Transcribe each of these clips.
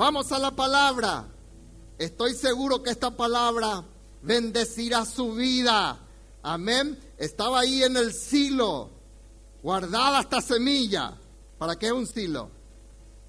Vamos a la palabra. Estoy seguro que esta palabra bendecirá su vida. Amén. Estaba ahí en el silo, guardada esta semilla. ¿Para qué un silo?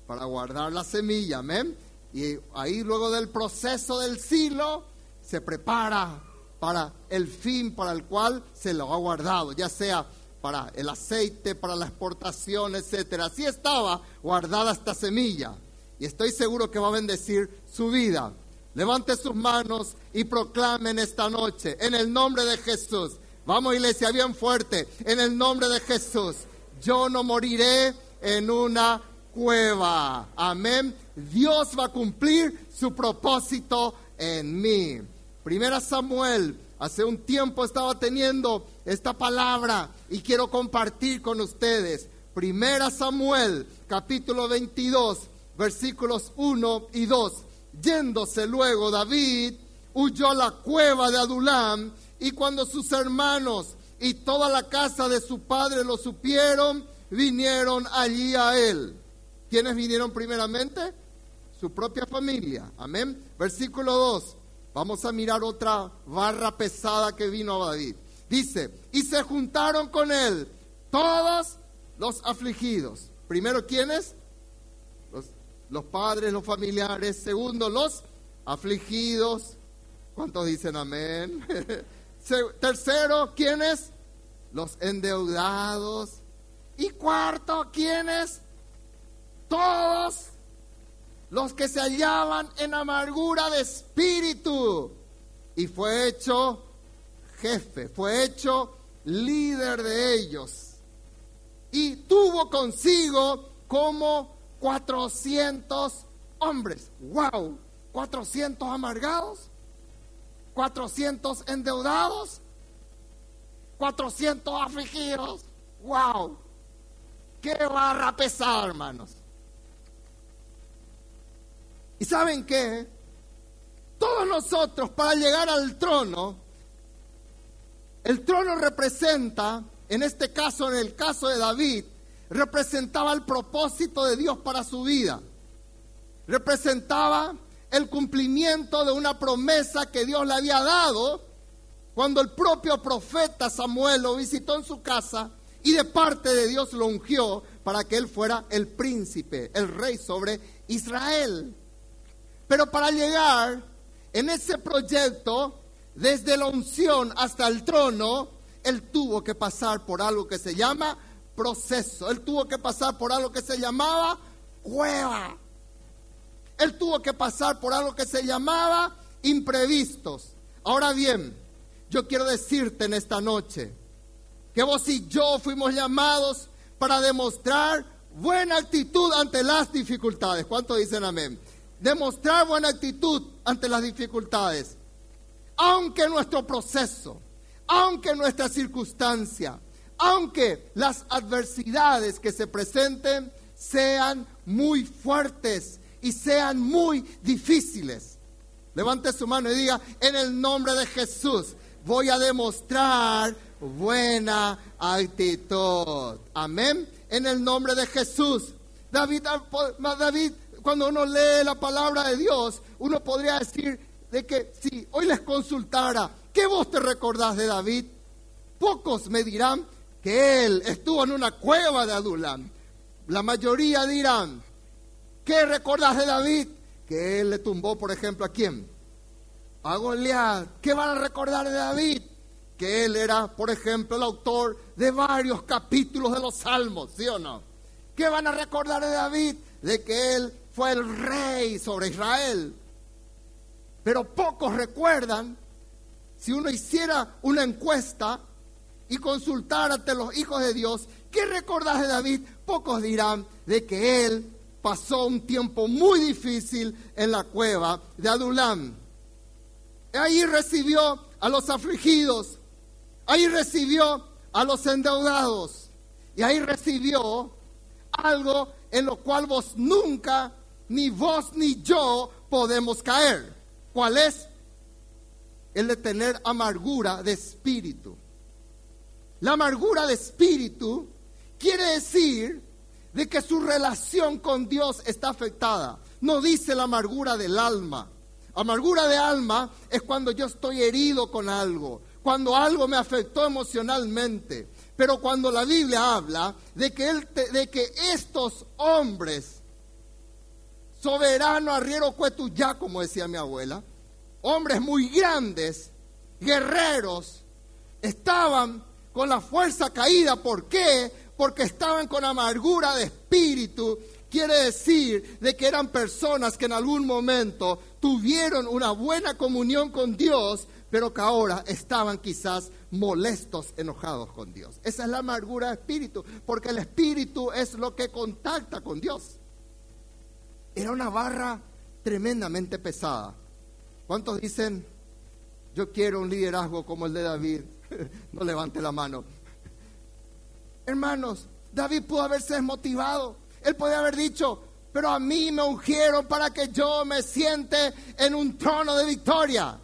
Para guardar la semilla. Amén. Y ahí luego del proceso del silo se prepara para el fin para el cual se lo ha guardado, ya sea para el aceite, para la exportación, etcétera. Así estaba guardada esta semilla y estoy seguro que va a bendecir su vida. Levante sus manos y proclamen esta noche en el nombre de Jesús. Vamos iglesia bien fuerte, en el nombre de Jesús. Yo no moriré en una cueva. Amén. Dios va a cumplir su propósito en mí. Primera Samuel, hace un tiempo estaba teniendo esta palabra y quiero compartir con ustedes. Primera Samuel, capítulo 22, versículos 1 y 2. Yéndose luego David, huyó a la cueva de Adulam y cuando sus hermanos y toda la casa de su padre lo supieron, vinieron allí a él. ¿Quiénes vinieron primeramente? Su propia familia. Amén. Versículo 2. Vamos a mirar otra barra pesada que vino a David. Dice, y se juntaron con él todos los afligidos. Primero, ¿quiénes? Los, padres, los familiares. Segundo, los afligidos. ¿Cuántos dicen amén? Tercero, ¿quiénes? Los endeudados. Y cuarto, ¿quiénes? Todos los que se hallaban en amargura de espíritu. Y fue hecho jefe, fue hecho líder de ellos. Y tuvo consigo como 400 hombres. ¡Wow! 400 amargados, 400 endeudados, 400 afligidos. ¡Wow! ¡Qué barra pesada, hermanos! ¿Y saben qué? Todos nosotros para llegar al trono, el trono representa, en este caso, en el caso de David, representaba el propósito de Dios para su vida. Representaba el cumplimiento de una promesa que Dios le había dado cuando el propio profeta Samuel lo visitó en su casa y de parte de Dios lo ungió para que él fuera el príncipe, el rey sobre Israel. Pero para llegar en ese proyecto, desde la unción hasta el trono, él tuvo que pasar por algo que se llama proceso. Él tuvo que pasar por algo que se llamaba cueva. Él tuvo que pasar por algo que se llamaba imprevistos. Ahora bien, yo quiero decirte en esta noche que vos y yo fuimos llamados para demostrar buena actitud ante las dificultades. ¿Cuántos dicen amén? demostrar buena actitud ante las dificultades. Aunque nuestro proceso, aunque nuestra circunstancia, aunque las adversidades que se presenten sean muy fuertes y sean muy difíciles. Levante su mano y diga, en el nombre de Jesús voy a demostrar buena actitud. Amén. En el nombre de Jesús. David, David cuando uno lee la palabra de Dios, uno podría decir de que si hoy les consultara, ¿qué vos te recordás de David? Pocos me dirán que él estuvo en una cueva de Adulam. La mayoría dirán, ¿qué recordás de David? Que él le tumbó, por ejemplo, ¿a quién? A Goliat. ¿Qué van a recordar de David? Que él era, por ejemplo, el autor de varios capítulos de los Salmos, ¿sí o no? ¿Qué van a recordar de David? De que él fue el rey sobre Israel. Pero pocos recuerdan, si uno hiciera una encuesta y consultara ante los hijos de Dios, ¿qué recordás de David? Pocos dirán de que él pasó un tiempo muy difícil en la cueva de Adulam. Ahí recibió a los afligidos, ahí recibió a los endeudados y ahí recibió algo en lo cual vos nunca ni vos ni yo podemos caer. ¿Cuál es? El de tener amargura de espíritu. La amargura de espíritu quiere decir de que su relación con Dios está afectada. No dice la amargura del alma. Amargura de alma es cuando yo estoy herido con algo, cuando algo me afectó emocionalmente. Pero cuando la Biblia habla de que, estos hombres, soberano arriero cuetuyá, como decía mi abuela, hombres muy grandes, guerreros, estaban con la fuerza caída. ¿Por qué? Porque estaban con amargura de espíritu. Quiere decir de que eran personas que en algún momento tuvieron una buena comunión con Dios, pero que ahora estaban quizás molestos, enojados con Dios. Esa es la amargura de espíritu, porque el espíritu es lo que contacta con Dios. Era una barra tremendamente pesada. ¿Cuántos dicen, yo quiero un liderazgo como el de David? no levante la mano. Hermanos, David pudo haberse desmotivado. Él podía haber dicho, pero a mí me ungieron para que yo me siente en un trono de victoria.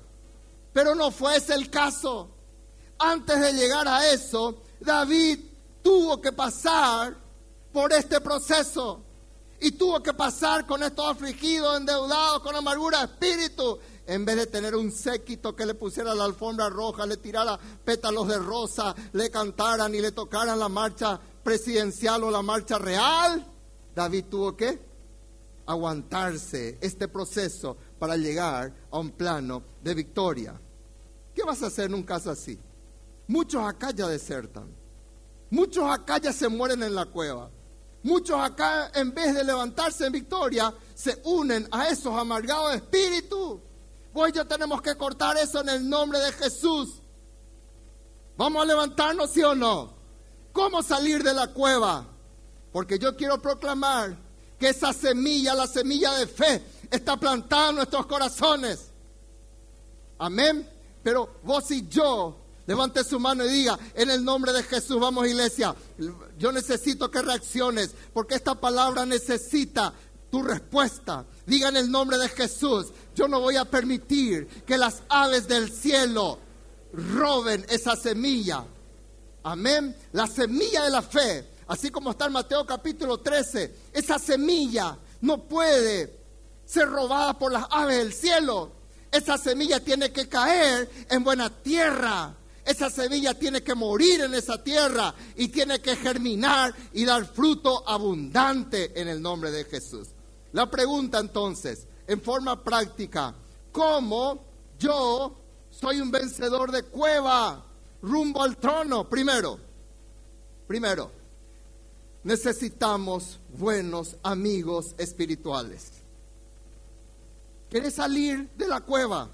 Pero no fue ese el caso. Antes de llegar a eso, David tuvo que pasar por este proceso. Y tuvo que pasar con estos afligidos, endeudados, con amargura de espíritu. En vez de tener un séquito que le pusiera la alfombra roja, le tirara pétalos de rosa, le cantaran y le tocaran la marcha presidencial o la marcha real, David tuvo que aguantarse este proceso para llegar a un plano de victoria. ¿Qué vas a hacer en un caso así? Muchos acá ya desertan. Muchos acá ya se mueren en la cueva. Muchos acá, en vez de levantarse en victoria, se unen a esos amargados de espíritu. Hoy ya tenemos que cortar eso en el nombre de Jesús. ¿Vamos a levantarnos, sí o no? ¿Cómo salir de la cueva? Porque yo quiero proclamar que esa semilla, la semilla de fe, está plantada en nuestros corazones. Amén. Pero vos y yo, levante su mano y diga, en el nombre de Jesús, vamos iglesia, yo necesito que reacciones, porque esta palabra necesita tu respuesta. Diga en el nombre de Jesús, yo no voy a permitir que las aves del cielo roben esa semilla. Amén. La semilla de la fe, así como está en Mateo capítulo 13, esa semilla no puede ser robada por las aves del cielo. Esa semilla tiene que caer en buena tierra. Esa semilla tiene que morir en esa tierra y tiene que germinar y dar fruto abundante en el nombre de Jesús. La pregunta entonces, en forma práctica, ¿cómo yo soy un vencedor de cueva rumbo al trono? Primero, primero, necesitamos buenos amigos espirituales. ¿Quieres salir de la cueva?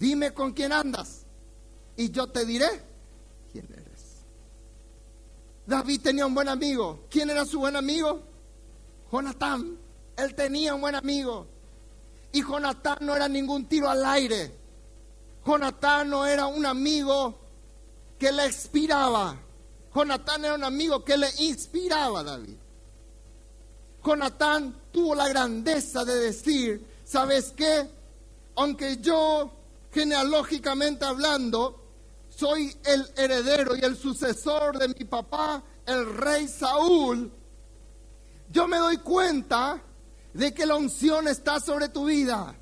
Dime con quién andas y yo te diré quién eres. David tenía un buen amigo. ¿Quién era su buen amigo? Jonatán. Él tenía un buen amigo. Y Jonatán no era ningún tiro al aire. Jonatán no era un amigo que le inspiraba. Jonatán era un amigo que le inspiraba a David. Jonatán tuvo la grandeza de decir, ¿sabes qué? Aunque yo, genealógicamente hablando, soy el heredero y el sucesor de mi papá, el rey Saúl, yo me doy cuenta de que la unción está sobre tu vida.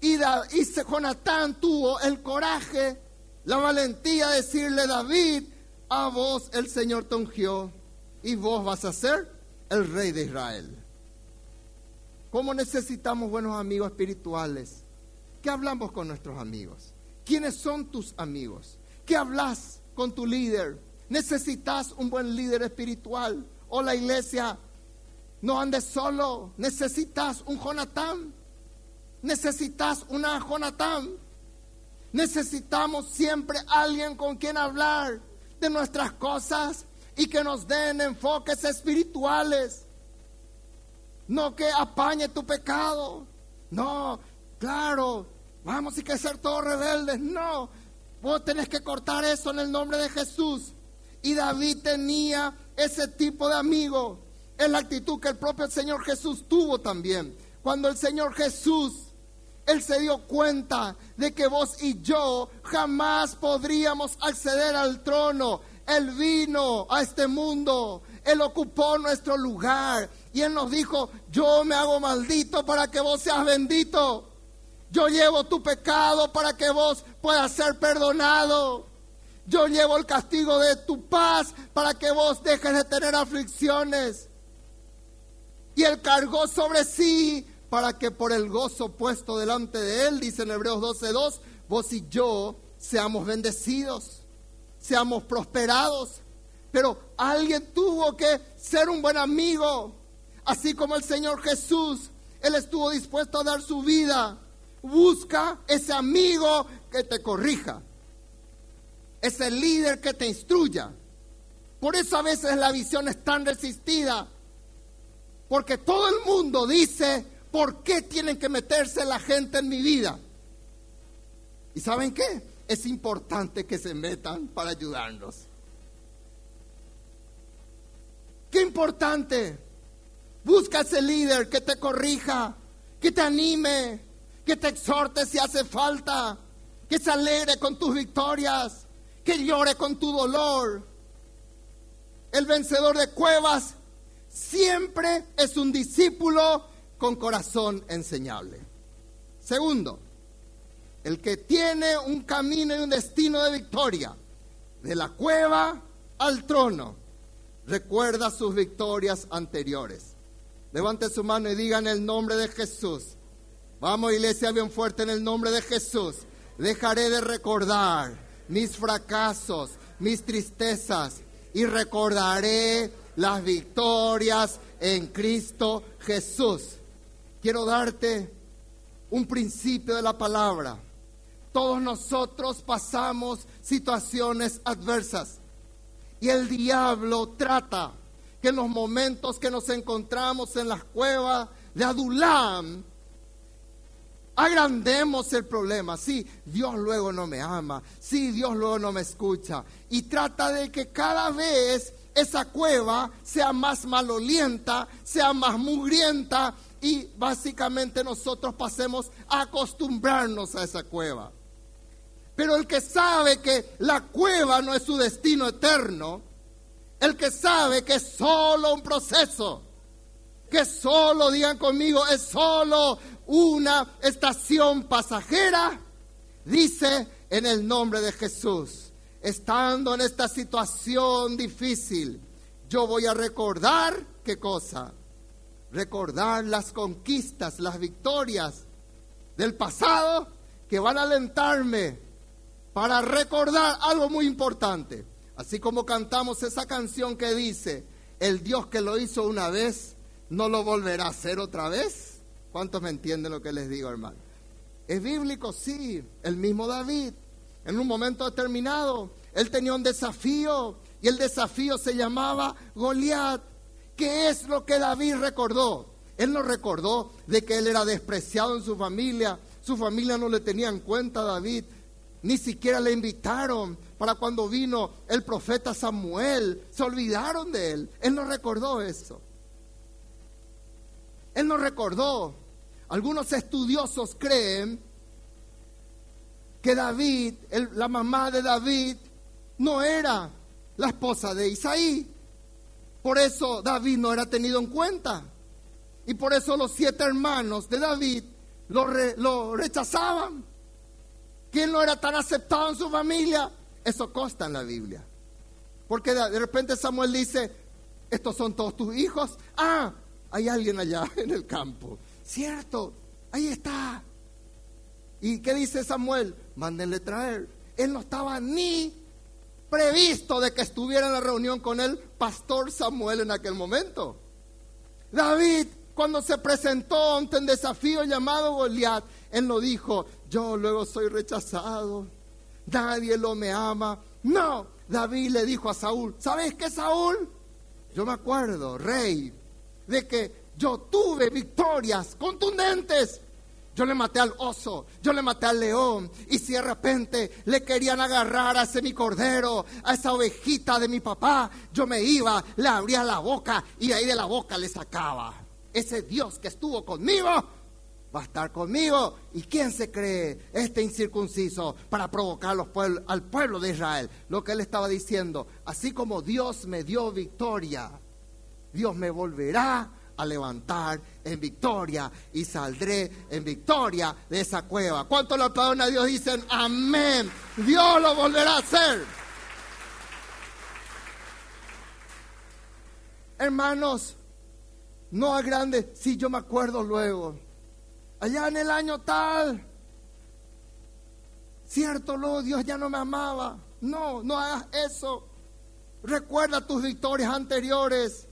Y, y Jonatán tuvo el coraje, la valentía de decirle, David, a vos el Señor te ungió y vos vas a ser el rey de Israel. ¿Cómo necesitamos buenos amigos espirituales? ¿Qué hablamos con nuestros amigos? ¿Quiénes son tus amigos? ¿Qué hablas con tu líder? ¿Necesitas un buen líder espiritual? ¿O la iglesia no andes solo? ¿Necesitas un Jonatán? ¿Necesitas una Jonatán? Necesitamos siempre alguien con quien hablar de nuestras cosas y que nos den enfoques espirituales. No que apañe tu pecado. No, claro, vamos y que ser todos rebeldes. No, vos tenés que cortar eso en el nombre de Jesús. Y David tenía ese tipo de amigo. Es la actitud que el propio Señor Jesús tuvo también. Cuando el Señor Jesús, Él se dio cuenta de que vos y yo jamás podríamos acceder al trono. Él vino a este mundo, Él ocupó nuestro lugar y Él nos dijo, yo me hago maldito para que vos seas bendito. Yo llevo tu pecado para que vos puedas ser perdonado. Yo llevo el castigo de tu paz para que vos dejes de tener aflicciones. Y Él cargó sobre sí para que por el gozo puesto delante de Él, dice en Hebreos 12.2, vos y yo seamos bendecidos, seamos prosperados. Pero alguien tuvo que ser un buen amigo, así como el Señor Jesús, Él estuvo dispuesto a dar su vida. Busca ese amigo que te corrija, ese líder que te instruya. Por eso a veces la visión es tan resistida, porque todo el mundo dice, ¿por qué tienen que meterse la gente en mi vida? ¿Y saben qué? Es importante que se metan para ayudarnos. Qué importante. Busca ese líder que te corrija, que te anime, que te exhorte si hace falta, que se alegre con tus victorias, que llore con tu dolor. El vencedor de cuevas siempre es un discípulo con corazón enseñable. Segundo, el que tiene un camino y un destino de victoria, de la cueva al trono, recuerda sus victorias anteriores. Levante su mano y diga en el nombre de Jesús. Vamos iglesia bien fuerte en el nombre de Jesús. Dejaré de recordar mis fracasos, mis tristezas y recordaré las victorias en Cristo Jesús. Quiero darte un principio de la palabra. Todos nosotros pasamos situaciones adversas y el diablo trata que en los momentos que nos encontramos en las cuevas de Adulam, agrandemos el problema. Sí, Dios luego no me ama. Sí, Dios luego no me escucha. Y trata de que cada vez esa cueva sea más malolienta, sea más mugrienta y básicamente nosotros pasemos a acostumbrarnos a esa cueva. Pero el que sabe que la cueva no es su destino eterno, el que sabe que es solo un proceso, que solo, digan conmigo, es solo una estación pasajera, dice en el nombre de Jesús, estando en esta situación difícil, yo voy a recordar qué cosa. Recordar las conquistas, las victorias del pasado que van a alentarme para recordar algo muy importante. Así como cantamos esa canción que dice, el Dios que lo hizo una vez, no lo volverá a hacer otra vez. ¿Cuántos me entienden lo que les digo, hermano? Es bíblico, sí. El mismo David en un momento determinado, él tenía un desafío y el desafío se llamaba Goliat. ¿Qué es lo que David recordó? Él no recordó de que él era despreciado en su familia, su familia no le tenía en cuenta a David, ni siquiera le invitaron para cuando vino el profeta Samuel, se olvidaron de él. Él no recordó eso. Él no recordó. Algunos estudiosos creen que David, la mamá de David, no era la esposa de Isaí. Por eso David no era tenido en cuenta. Y por eso los siete hermanos de David lo, lo rechazaban. ¿Quién no era tan aceptado en su familia? Eso consta en la Biblia. Porque de repente Samuel dice, estos son todos tus hijos. Ah, hay alguien allá en el campo. Cierto, ahí está. ¿Y qué dice Samuel? Mándenle traer. Él no estaba ni previsto de que estuviera en la reunión con el pastor Samuel en aquel momento. David, cuando se presentó ante un desafío llamado Goliat, él no dijo, yo luego soy rechazado, nadie lo me ama. No, David le dijo a Saúl, ¿sabes qué Saúl? Yo me acuerdo, rey, de que yo tuve victorias contundentes yo le maté al oso, yo le maté al león. Y si de repente le querían agarrar a ese mi cordero, a esa ovejita de mi papá, yo me iba, le abría la boca y ahí de la boca le sacaba. Ese Dios que estuvo conmigo va a estar conmigo. ¿Y quién se cree este incircunciso para provocar al pueblo de Israel? Lo que él estaba diciendo, así como Dios me dio victoria Dios me volverá a levantar en victoria y saldré en victoria de esa cueva. ¿Cuántos le aplauden a Dios? Dicen amén. Dios lo volverá a hacer. Hermanos, no es grande, si yo me acuerdo luego. Allá en el año tal, cierto, luego Dios ya no me amaba. No, no hagas eso. Recuerda tus victorias anteriores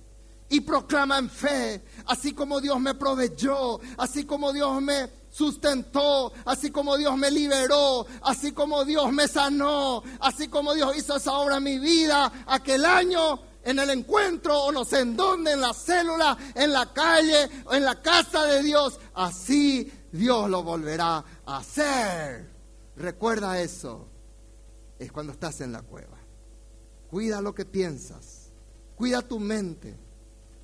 y proclama en fe, así como Dios me proveyó, así como Dios me sustentó, así como Dios me liberó, así como Dios me sanó, así como Dios hizo esa obra en mi vida aquel año en el encuentro o no sé en dónde, en la célula, en la calle, en la casa de Dios, así Dios lo volverá a hacer. Recuerda eso. Es cuando estás en la cueva. Cuida lo que piensas. Cuida tu mente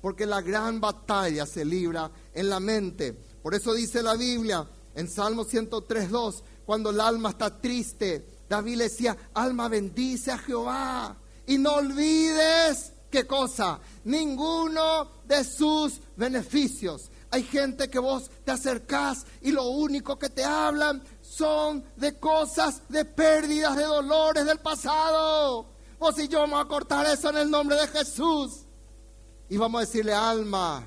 porque la gran batalla se libra en la mente. Por eso dice la Biblia en Salmo 103.2, cuando el alma está triste, David le decía, alma bendice a Jehová y no olvides, ¿qué cosa? Ninguno de sus beneficios. Hay gente que vos te acercás y lo único que te hablan son de cosas, de pérdidas, de dolores del pasado. Vos y yo vamos a cortar eso en el nombre de Jesús. Y vamos a decirle, alma,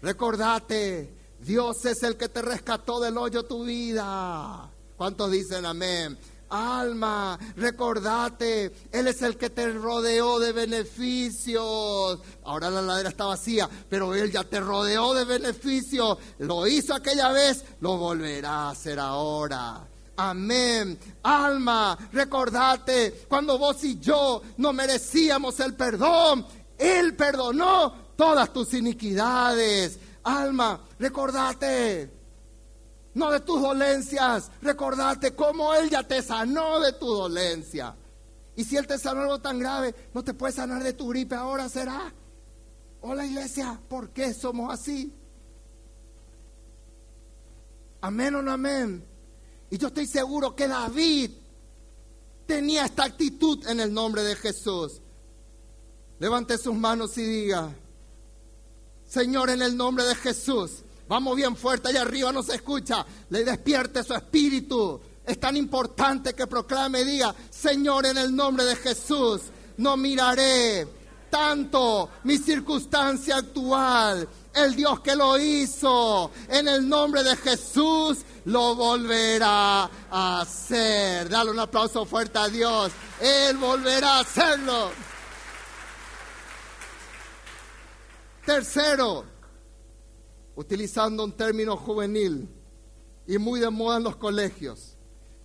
recordate, Dios es el que te rescató del hoyo tu vida. ¿Cuántos dicen amén? Alma, recordate, Él es el que te rodeó de beneficios. Ahora la ladera está vacía, pero Él ya te rodeó de beneficios. Lo hizo aquella vez, lo volverá a hacer ahora. Amén. Alma, recordate, cuando vos y yo no merecíamos el perdón, Él perdonó todas tus iniquidades. Alma, recordate, no de tus dolencias, recordate cómo Él ya te sanó de tu dolencia. Y si Él te sanó algo tan grave, no te puede sanar de tu gripe ahora, ¿será? Hola iglesia, ¿por qué somos así? Amén o no amén. Y yo estoy seguro que David tenía esta actitud en el nombre de Jesús. Levante sus manos y diga, Señor, en el nombre de Jesús. Vamos bien fuerte, allá arriba no se escucha. Le despierte su espíritu. Es tan importante que proclame y diga, Señor, en el nombre de Jesús, no miraré tanto mi circunstancia actual. El Dios que lo hizo, en el nombre de Jesús, lo volverá a hacer. Dale un aplauso fuerte a Dios. Él volverá a hacerlo. Tercero, utilizando un término juvenil y muy de moda en los colegios,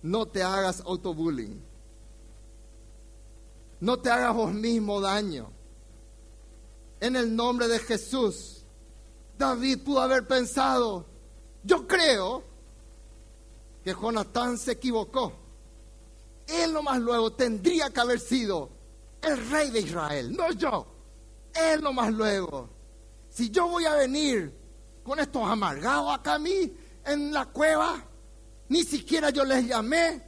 no te hagas autobullying. No te hagas vos mismo daño. En el nombre de Jesús, David pudo haber pensado, yo creo que Jonatán se equivocó. Él más luego tendría que haber sido el rey de Israel, no yo. Él más luego si yo voy a venir con estos amargados acá a mí en la cueva, ni siquiera yo les llamé.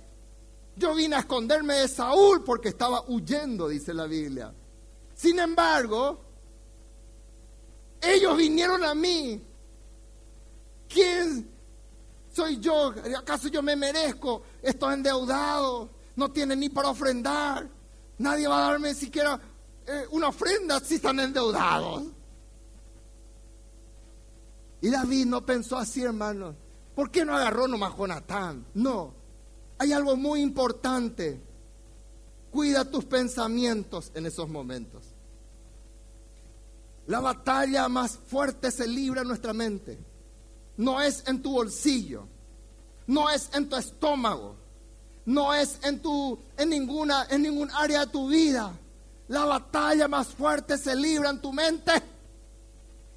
Yo vine a esconderme de Saúl porque estaba huyendo, dice la Biblia. Sin embargo, ellos vinieron a mí. ¿Quién soy yo? ¿Acaso yo me merezco? Estos endeudados no tienen ni para ofrendar. Nadie va a darme siquiera eh, una ofrenda si están endeudados. Y David no pensó así, hermano. ¿Por qué no agarró nomás Jonatán? No. Hay algo muy importante. Cuida tus pensamientos en esos momentos. La batalla más fuerte se libra en nuestra mente. No es en tu bolsillo. No es en tu estómago. No es en tu en ninguna en ningún área de tu vida. La batalla más fuerte se libra en tu mente.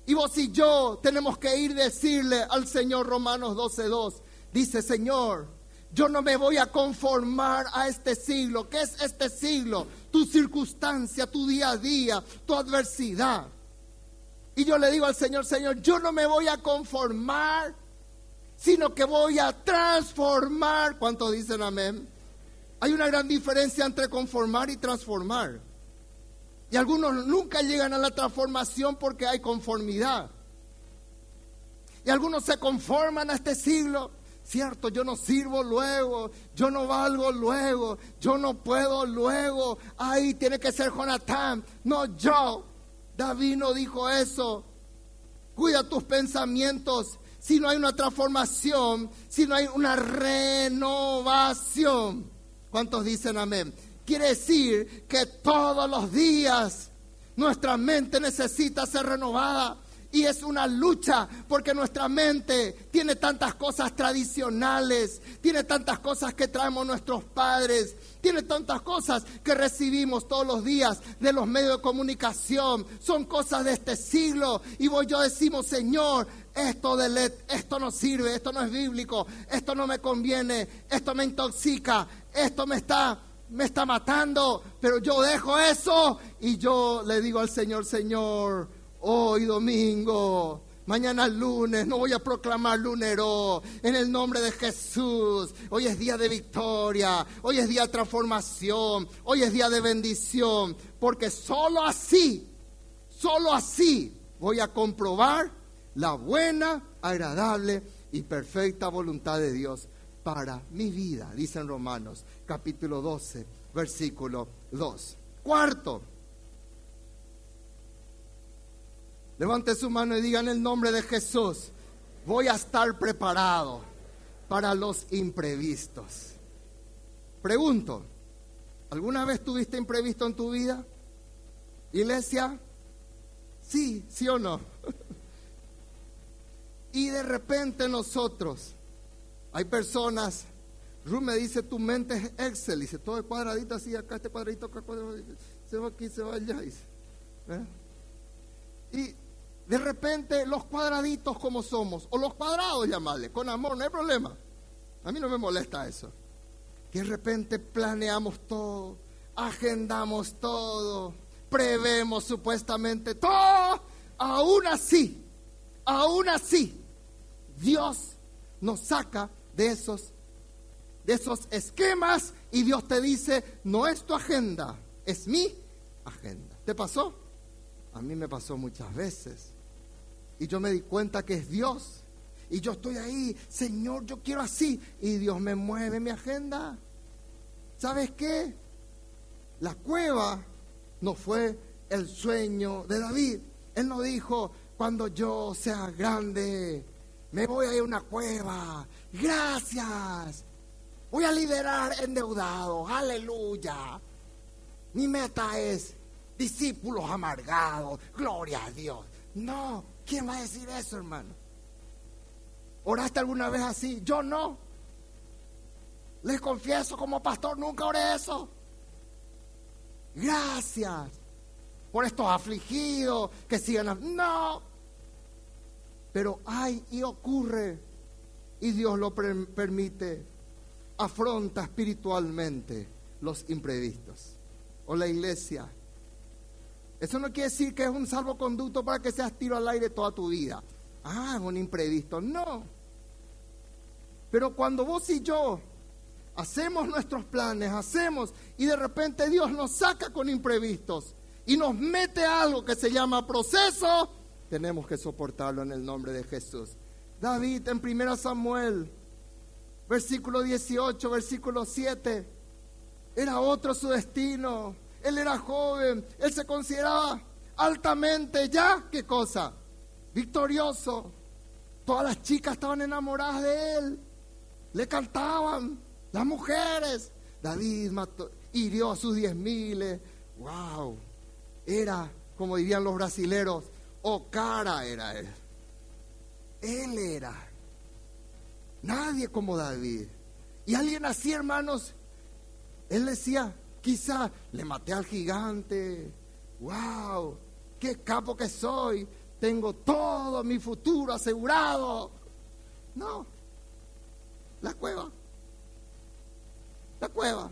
Y vos y yo tenemos que ir decirle al Señor Romanos 12.2. Dice, Señor, yo no me voy a conformar a este siglo. ¿Qué es este siglo? Tu circunstancia, tu día a día, tu adversidad. Y yo le digo al Señor, Señor, yo no me voy a conformar, sino que voy a transformar. ¿Cuántos dicen amén? Hay una gran diferencia entre conformar y transformar. Y algunos nunca llegan a la transformación porque hay conformidad. Y algunos se conforman a este siglo. Cierto, yo no sirvo luego, yo no valgo luego, yo no puedo luego. Ahí tiene que ser Jonatán, no yo. David no dijo eso. Cuida tus pensamientos. Si no hay una transformación, si no hay una renovación. ¿Cuántos dicen amén? Quiere decir que todos los días nuestra mente necesita ser renovada. Y es una lucha porque nuestra mente tiene tantas cosas tradicionales, tiene tantas cosas que traemos nuestros padres, tiene tantas cosas que recibimos todos los días de los medios de comunicación. Son cosas de este siglo. Y vos yo decimos, Señor, esto esto no sirve, esto no es bíblico, esto no me conviene, esto me intoxica, esto me está me está matando, pero yo dejo eso y yo le digo al Señor, Señor, hoy domingo, mañana lunes, no voy a proclamar lunero, en el nombre de Jesús, hoy es día de victoria, hoy es día de transformación, hoy es día de bendición, porque solo así, solo así voy a comprobar la buena, agradable y perfecta voluntad de Dios para mi vida, dicen Romanos capítulo 12, versículo 2. Cuarto, levante su mano y diga en el nombre de Jesús, voy a estar preparado para los imprevistos. Pregunto, ¿alguna vez tuviste imprevisto en tu vida? Iglesia, sí, sí o no. y de repente nosotros, hay personas Ruth me dice, tu mente es Excel. Dice, todo el cuadradito así, acá este cuadradito, acá cuadradito, se va aquí, se va allá. Y de repente los cuadraditos como somos, o los cuadrados llamarle, con amor, no hay problema. A mí no me molesta eso. Que de repente planeamos todo, agendamos todo, prevemos supuestamente todo. Aún así, aún así, Dios nos saca de esos de esos esquemas y Dios te dice, no es tu agenda, es mi agenda. ¿Te pasó? A mí me pasó muchas veces. Y yo me di cuenta que es Dios. Y yo estoy ahí, Señor, yo quiero así. Y Dios me mueve mi agenda. ¿Sabes qué? La cueva no fue el sueño de David. Él no dijo, cuando yo sea grande, me voy a ir a una cueva. Gracias. Voy a liderar endeudados, aleluya. Mi meta es discípulos amargados, gloria a Dios. No, ¿quién va a decir eso, hermano? ¿Oraste alguna vez así? Yo no. Les confieso, como pastor, nunca oré eso. Gracias por estos afligidos que sigan. No. Pero hay y ocurre. Y Dios lo permite afronta espiritualmente los imprevistos. O la iglesia. Eso no quiere decir que es un salvoconducto para que seas tiro al aire toda tu vida. Ah, un imprevisto. No. Pero cuando vos y yo hacemos nuestros planes, hacemos, y de repente Dios nos saca con imprevistos y nos mete algo que se llama proceso, tenemos que soportarlo en el nombre de Jesús. David en 1 Samuel versículo 18, versículo 7. Era otro su destino. Él era joven, él se consideraba altamente ya, ¿qué cosa? Victorioso. Todas las chicas estaban enamoradas de él. Le cantaban, las mujeres. David mató, hirió a sus diez miles. Wow. Era, como dirían los brasileros, cara era él. Él era Nadie como David. Y alguien así, hermanos, él decía, quizá le maté al gigante. ¡Wow! ¡Qué capo que soy! Tengo todo mi futuro asegurado. No. La cueva. La cueva.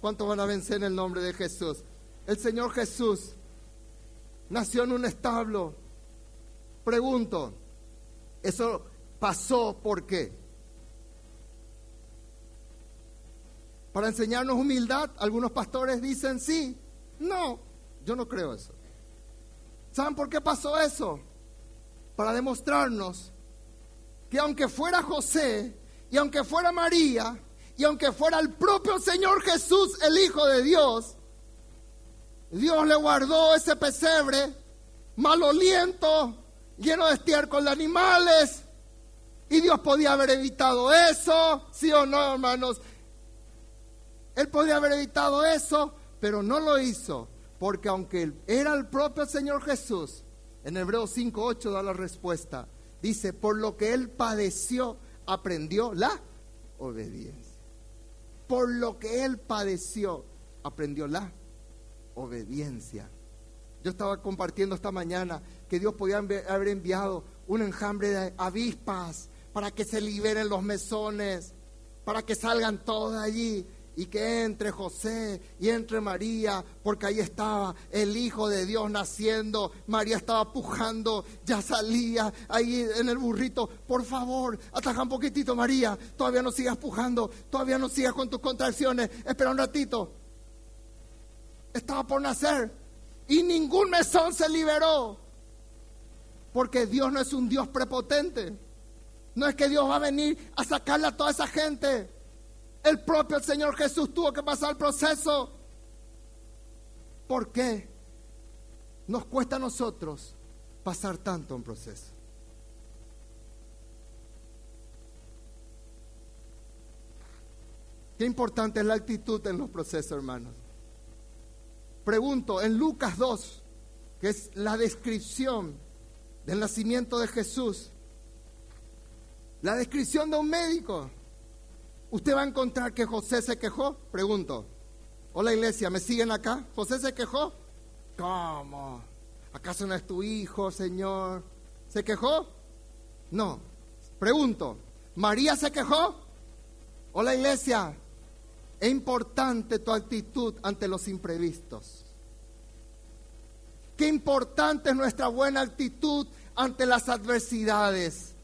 ¿Cuántos van a vencer en el nombre de Jesús? El Señor Jesús nació en un establo. Pregunto, ¿eso pasó por qué? Para enseñarnos humildad, algunos pastores dicen sí, no, Yo no creo eso. ¿Saben por qué pasó eso? Para demostrarnos que aunque fuera José y aunque fuera María y aunque fuera el propio Señor Jesús, el Hijo de Dios, Dios le guardó ese pesebre maloliento, lleno de estiércol de animales. Y Dios podía haber evitado eso, sí o no, hermanos. Él podía haber evitado eso, pero no lo hizo, porque aunque era el propio Señor Jesús, en Hebreos 5.8 da la respuesta. Dice, por lo que Él padeció, aprendió la obediencia. Por lo que Él padeció, aprendió la obediencia. Yo estaba compartiendo esta mañana que Dios podía haber enviado un enjambre de avispas para que se liberen los mesones, para que salgan todos de allí y que entre José y entre María, porque ahí estaba el Hijo de Dios naciendo. María estaba pujando, ya salía ahí en el burrito. Por favor, ataja un poquitito, María. Todavía no sigas pujando, todavía no sigas con tus contracciones. Espera un ratito. Estaba por nacer y ningún mesón se liberó. Porque Dios no es un Dios prepotente. No es que Dios va a venir a sacarle a toda esa gente. El propio Señor Jesús tuvo que pasar el proceso. ¿Por qué nos cuesta a nosotros pasar tanto un proceso? Qué importante es la actitud en los procesos, hermanos. Pregunto, en Lucas 2, que es la descripción del nacimiento de Jesús, la descripción de un médico, usted va a encontrar que José se quejó. Pregunto, hola iglesia, ¿me siguen acá? ¿José se quejó? ¿Cómo? ¿Acaso no es tu hijo, Señor? ¿Se quejó? No. Pregunto, ¿María se quejó? Hola iglesia, es importante tu actitud ante los imprevistos. Qué importante es nuestra buena actitud ante las adversidades.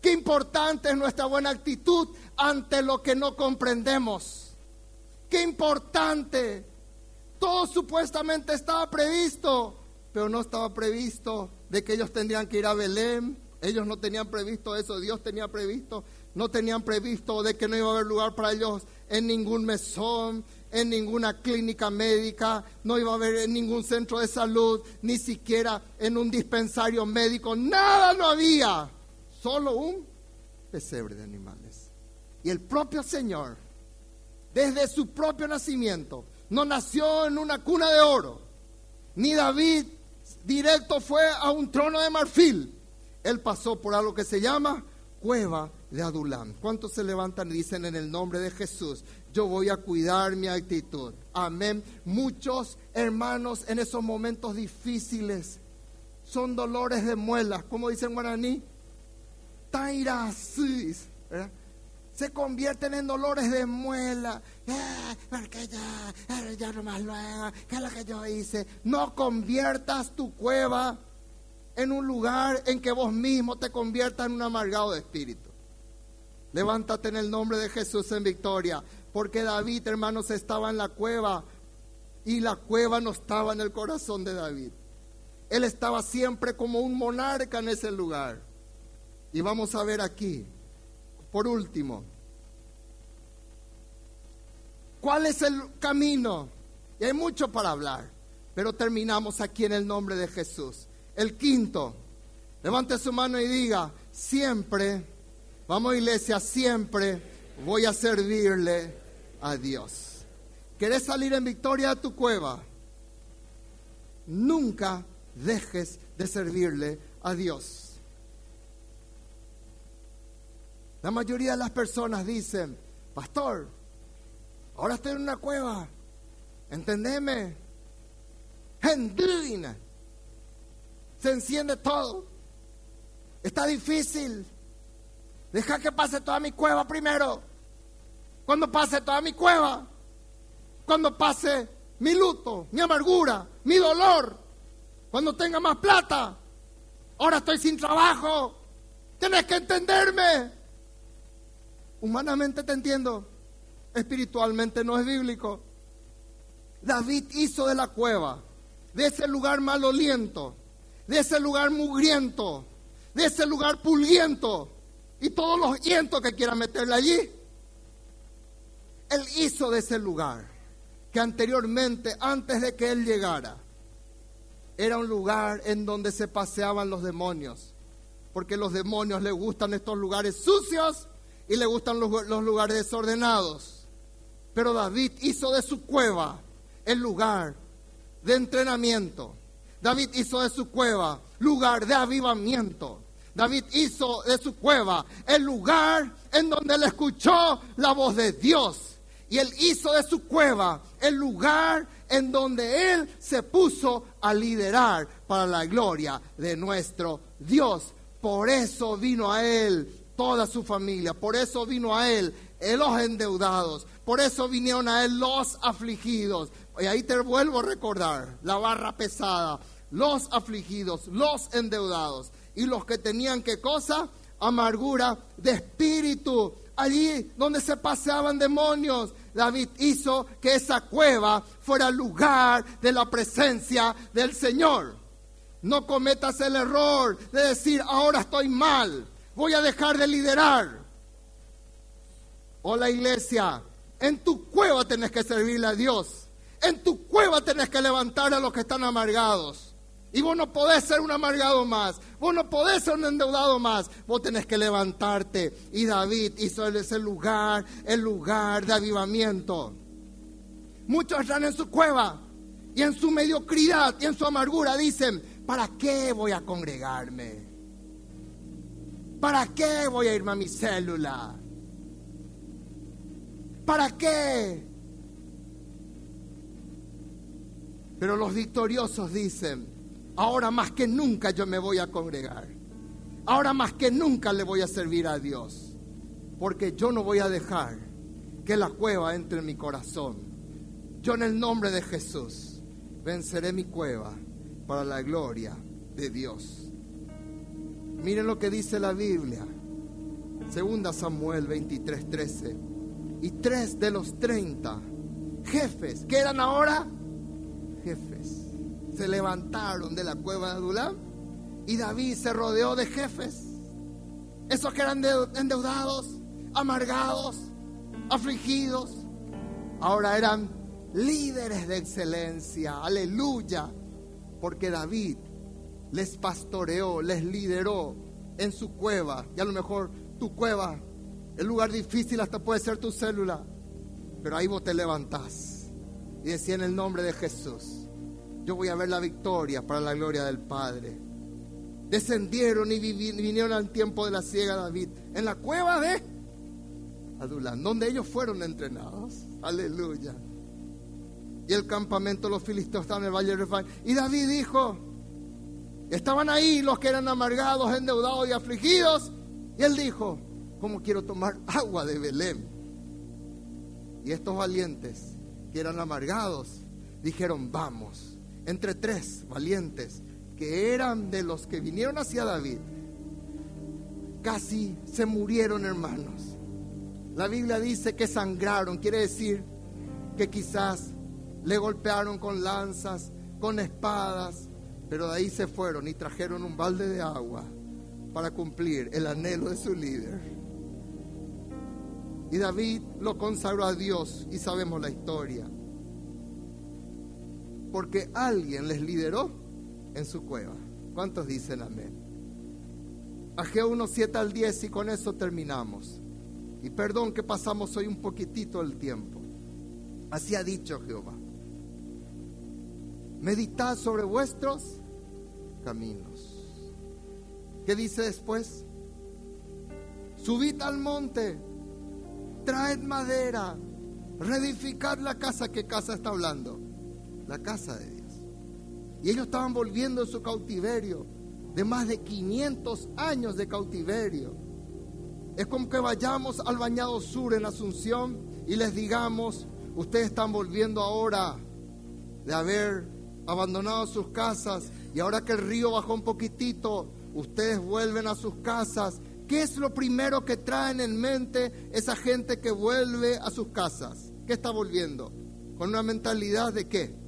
Qué importante es nuestra buena actitud ante lo que no comprendemos. Qué importante. Todo supuestamente estaba previsto, pero no estaba previsto de que ellos tendrían que ir a Belén. Ellos no tenían previsto eso, Dios tenía previsto. No tenían previsto de que no iba a haber lugar para ellos en ningún mesón, en ninguna clínica médica, no iba a haber en ningún centro de salud, ni siquiera en un dispensario médico. Nada no había solo un pesebre de animales. Y el propio Señor, desde su propio nacimiento, no nació en una cuna de oro, ni David directo fue a un trono de marfil. Él pasó por algo que se llama cueva de Adulam. ¿Cuántos se levantan y dicen en el nombre de Jesús, yo voy a cuidar mi actitud? Amén. Muchos hermanos en esos momentos difíciles son dolores de muelas, como dicen guaraní, se convierten en dolores de muela. Ah, porque eh, ya nomás luego, ¿qué es lo que yo hice? No conviertas tu cueva en un lugar en que vos mismo te conviertas en un amargado de espíritu. Levántate en el nombre de Jesús en victoria, porque David, hermanos, estaba en la cueva y la cueva no estaba en el corazón de David. Él estaba siempre como un monarca en ese lugar. Y vamos a ver aquí, por último, cuál es el camino. Y hay mucho para hablar, pero terminamos aquí en el nombre de Jesús. El quinto, levante su mano y diga, siempre, vamos iglesia, siempre voy a servirle a Dios. ¿Querés salir en victoria de tu cueva? Nunca dejes de servirle a Dios. La mayoría de las personas dicen, pastor, ahora estoy en una cueva, entendeme, se enciende todo, está difícil, deja que pase toda mi cueva primero, cuando pase toda mi cueva, cuando pase mi luto, mi amargura, mi dolor, cuando tenga más plata, ahora estoy sin trabajo, tienes que entenderme. Humanamente te entiendo, espiritualmente no es bíblico. David hizo de la cueva de ese lugar maloliento, de ese lugar mugriento, de ese lugar pulguiento y todos los vientos que quieran meterle allí. Él hizo de ese lugar que anteriormente, antes de que Él llegara, era un lugar en donde se paseaban los demonios, porque los demonios le gustan estos lugares sucios y le gustan los, los lugares desordenados. Pero David hizo de su cueva el lugar de entrenamiento. David hizo de su cueva lugar de avivamiento. David hizo de su cueva el lugar en donde él escuchó la voz de Dios. Y él hizo de su cueva el lugar en donde él se puso a liderar para la gloria de nuestro Dios. Por eso vino a él toda su familia, por eso vino a él los endeudados, por eso vinieron a él los afligidos. Y ahí te vuelvo a recordar la barra pesada, los afligidos, los endeudados y los que tenían qué cosa? Amargura de espíritu. Allí donde se paseaban demonios, David hizo que esa cueva fuera lugar de la presencia del Señor. No cometas el error de decir, ahora estoy mal, voy a dejar de liderar. Hola iglesia, en tu cueva tenés que servirle a Dios. En tu cueva tenés que levantar a los que están amargados. Y vos no podés ser un amargado más. Vos no podés ser un endeudado más. Vos tenés que levantarte. Y David hizo ese lugar, el lugar de avivamiento. Muchos están en su cueva y en su mediocridad y en su amargura dicen, ¿para qué voy a congregarme? ¿Para qué voy a irme a mi célula? ¿Para qué? Pero los victoriosos dicen, Ahora más que nunca yo me voy a congregar. Ahora más que nunca le voy a servir a Dios. Porque yo no voy a dejar que la cueva entre en mi corazón. Yo en el nombre de Jesús venceré mi cueva para la gloria de Dios. Miren lo que dice la Biblia. Segunda Samuel 23, 13. Y tres de los treinta jefes, ¿qué eran ahora? Jefes se levantaron de la cueva de Adulam y David se rodeó de jefes. Esos que eran endeudados, amargados, afligidos, ahora eran líderes de excelencia. Aleluya. Porque David les pastoreó, les lideró en su cueva. Y a lo mejor tu cueva, el lugar difícil hasta puede ser tu célula. Pero ahí vos te levantás y decía en el nombre de Jesús yo voy a ver la victoria para la gloria del Padre. Descendieron y vinieron al tiempo de la ciega David, en la cueva de Adulán, donde ellos fueron entrenados. Aleluya. Y el campamento de los filisteos estaba en el valle de Refán. Y David dijo, estaban ahí los que eran amargados, endeudados y afligidos. Y él dijo, ¿cómo quiero tomar agua de Belén? Y estos valientes que eran amargados dijeron, vamos entre tres valientes que eran de los que vinieron hacia David, casi se murieron hermanos. La Biblia dice que sangraron, quiere decir que quizás le golpearon con lanzas, con espadas, pero de ahí se fueron y trajeron un balde de agua para cumplir el anhelo de su líder. Y David lo consagró a Dios y sabemos la historia porque alguien les lideró en su cueva. ¿Cuántos dicen amén? Ageo 1, 7 al 10 y con eso terminamos. Y perdón que pasamos hoy un poquitito el tiempo. Así ha dicho Jehová. Meditad sobre vuestros caminos. ¿Qué dice después? Subid al monte, traed madera, reedificad la casa. ¿Qué casa está hablando? La casa de Dios. Y ellos estaban volviendo en su cautiverio, de más de 500 años de cautiverio. Es como que vayamos al bañado sur en Asunción y les digamos, ustedes están volviendo ahora de haber abandonado sus casas y ahora que el río bajó un poquitito, ustedes vuelven a sus casas. ¿Qué es lo primero que traen en mente esa gente que vuelve a sus casas? ¿Qué está volviendo? ¿Con una mentalidad de qué?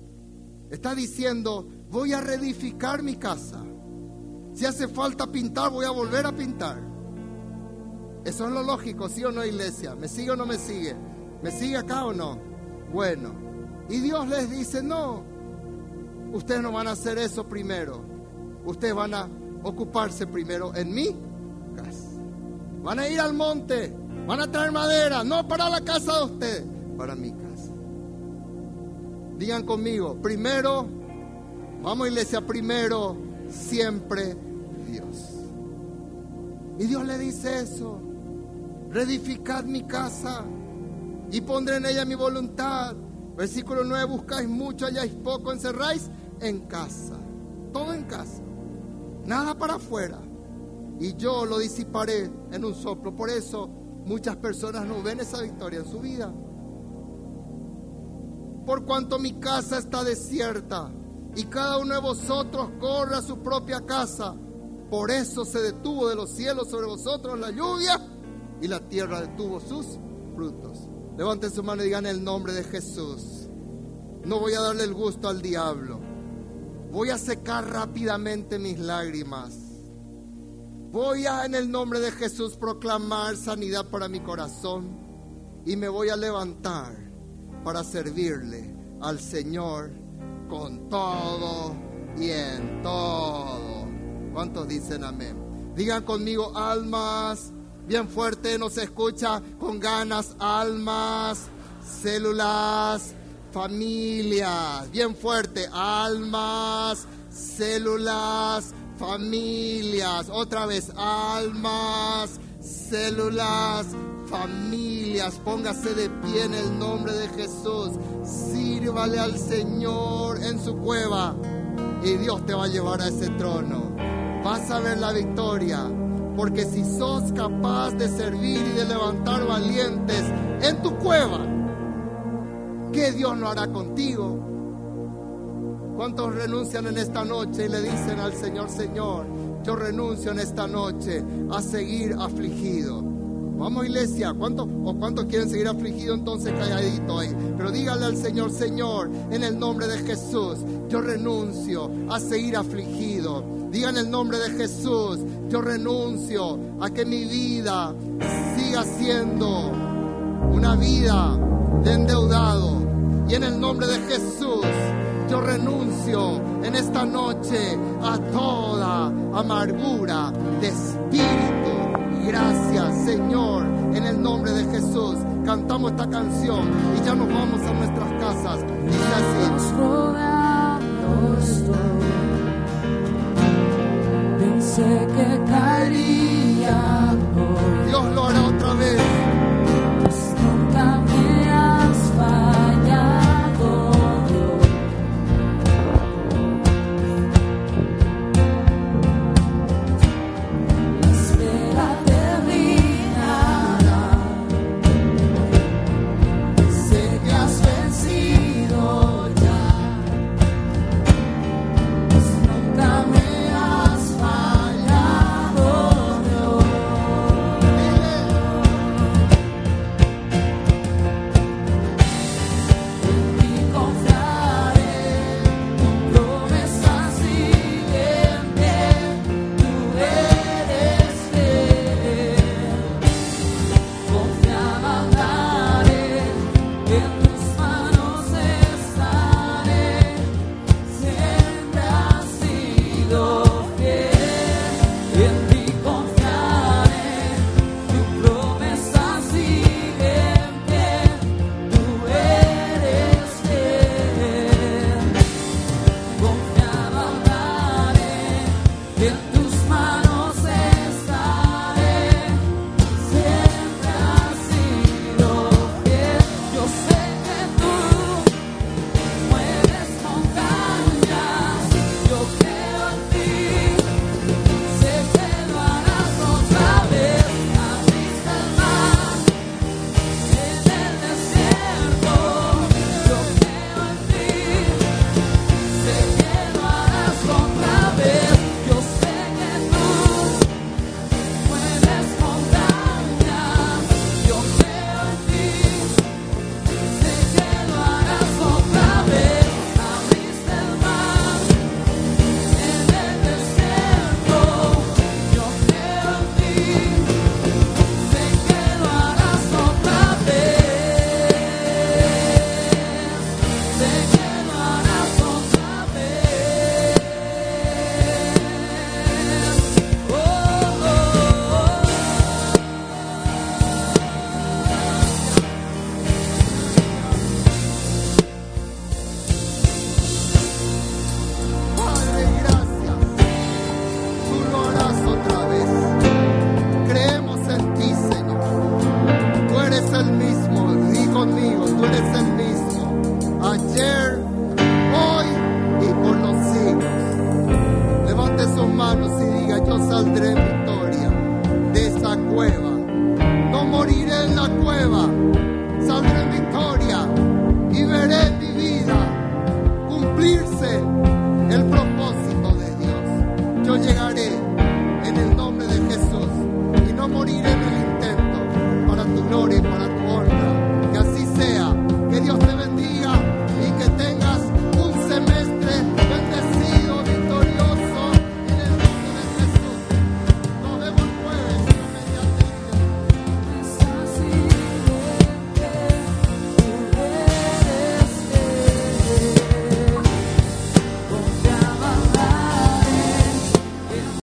Está diciendo, voy a reedificar mi casa. Si hace falta pintar, voy a volver a pintar. Eso es lo lógico, ¿sí o no, iglesia? ¿Me sigue o no me sigue? ¿Me sigue acá o no? Bueno, y Dios les dice, no, ustedes no van a hacer eso primero. Ustedes van a ocuparse primero en mi casa. Van a ir al monte, van a traer madera, no para la casa de ustedes, para mi casa. Digan conmigo, primero, vamos iglesia, primero, siempre Dios. Y Dios le dice eso, reedificad mi casa y pondré en ella mi voluntad. Versículo 9, buscáis mucho, halláis poco, encerráis en casa, todo en casa, nada para afuera. Y yo lo disiparé en un soplo. Por eso muchas personas no ven esa victoria en su vida. Por cuanto mi casa está desierta y cada uno de vosotros corre a su propia casa. Por eso se detuvo de los cielos sobre vosotros la lluvia y la tierra detuvo sus frutos. Levanten su mano y digan el nombre de Jesús. No voy a darle el gusto al diablo. Voy a secar rápidamente mis lágrimas. Voy a en el nombre de Jesús proclamar sanidad para mi corazón y me voy a levantar para servirle al Señor con todo y en todo. ¿Cuántos dicen amén? Digan conmigo almas, bien fuerte, nos escucha con ganas, almas, células, familias, bien fuerte, almas, células, familias, otra vez, almas, células, familias, póngase de pie en el nombre de Jesús, sírvale al Señor en su cueva y Dios te va a llevar a ese trono. Vas a ver la victoria, porque si sos capaz de servir y de levantar valientes en tu cueva, ¿qué Dios no hará contigo? ¿Cuántos renuncian en esta noche y le dicen al Señor, Señor, yo renuncio en esta noche a seguir afligido? Vamos iglesia, ¿cuántos o cuántos quieren seguir afligido entonces calladito ahí? Pero dígale al Señor, Señor, en el nombre de Jesús, yo renuncio a seguir afligido. Diga en el nombre de Jesús, yo renuncio a que mi vida siga siendo una vida de endeudado. Y en el nombre de Jesús, yo renuncio en esta noche a toda amargura de espíritu. Gracias, Señor, en el nombre de Jesús. Cantamos esta canción y ya nos vamos a nuestras casas. Dice así. Pensé que caería. Dios lo hará otra vez.